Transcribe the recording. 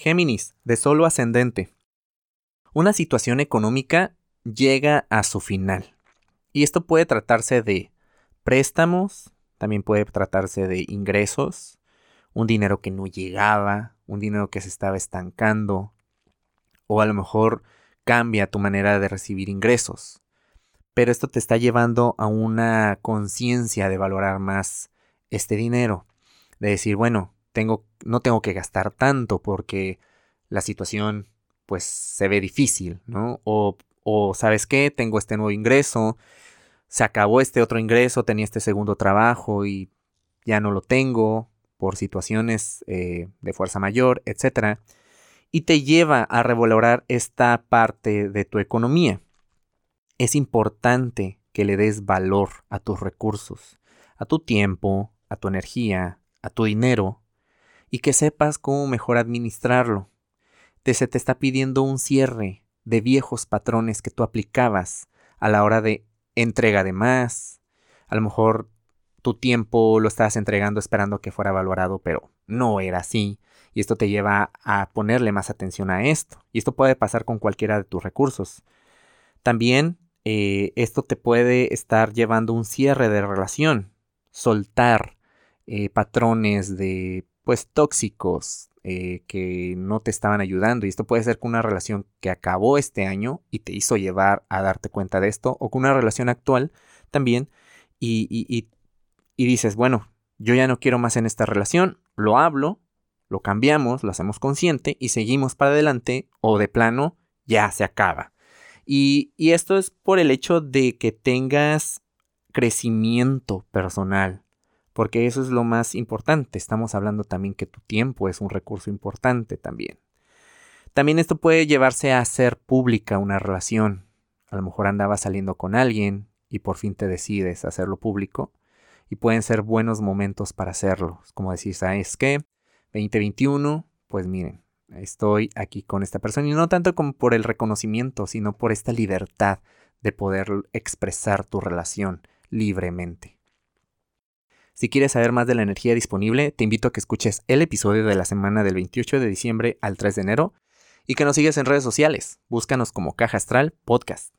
Géminis, de solo ascendente. Una situación económica llega a su final. Y esto puede tratarse de préstamos, también puede tratarse de ingresos, un dinero que no llegaba, un dinero que se estaba estancando, o a lo mejor cambia tu manera de recibir ingresos. Pero esto te está llevando a una conciencia de valorar más este dinero, de decir, bueno, tengo, no tengo que gastar tanto porque la situación pues se ve difícil, ¿no? O, o sabes qué, tengo este nuevo ingreso, se acabó este otro ingreso, tenía este segundo trabajo y ya no lo tengo por situaciones eh, de fuerza mayor, etc. Y te lleva a revalorar esta parte de tu economía. Es importante que le des valor a tus recursos, a tu tiempo, a tu energía, a tu dinero, y que sepas cómo mejor administrarlo. Te se te está pidiendo un cierre de viejos patrones que tú aplicabas a la hora de entrega de más. A lo mejor tu tiempo lo estabas entregando esperando que fuera valorado, pero no era así. Y esto te lleva a ponerle más atención a esto. Y esto puede pasar con cualquiera de tus recursos. También eh, esto te puede estar llevando un cierre de relación. Soltar eh, patrones de pues tóxicos eh, que no te estaban ayudando. Y esto puede ser con una relación que acabó este año y te hizo llevar a darte cuenta de esto, o con una relación actual también. Y, y, y dices, bueno, yo ya no quiero más en esta relación, lo hablo, lo cambiamos, lo hacemos consciente y seguimos para adelante, o de plano, ya se acaba. Y, y esto es por el hecho de que tengas crecimiento personal, porque eso es lo más importante. Estamos hablando también que tu tiempo es un recurso importante también. También esto puede llevarse a hacer pública una relación. A lo mejor andabas saliendo con alguien y por fin te decides hacerlo público y pueden ser buenos momentos para hacerlo. Como decís, ah, es que 2021, pues miren, estoy aquí con esta persona y no tanto como por el reconocimiento, sino por esta libertad de poder expresar tu relación libremente. Si quieres saber más de la energía disponible, te invito a que escuches el episodio de la semana del 28 de diciembre al 3 de enero y que nos sigas en redes sociales. Búscanos como Caja Astral Podcast.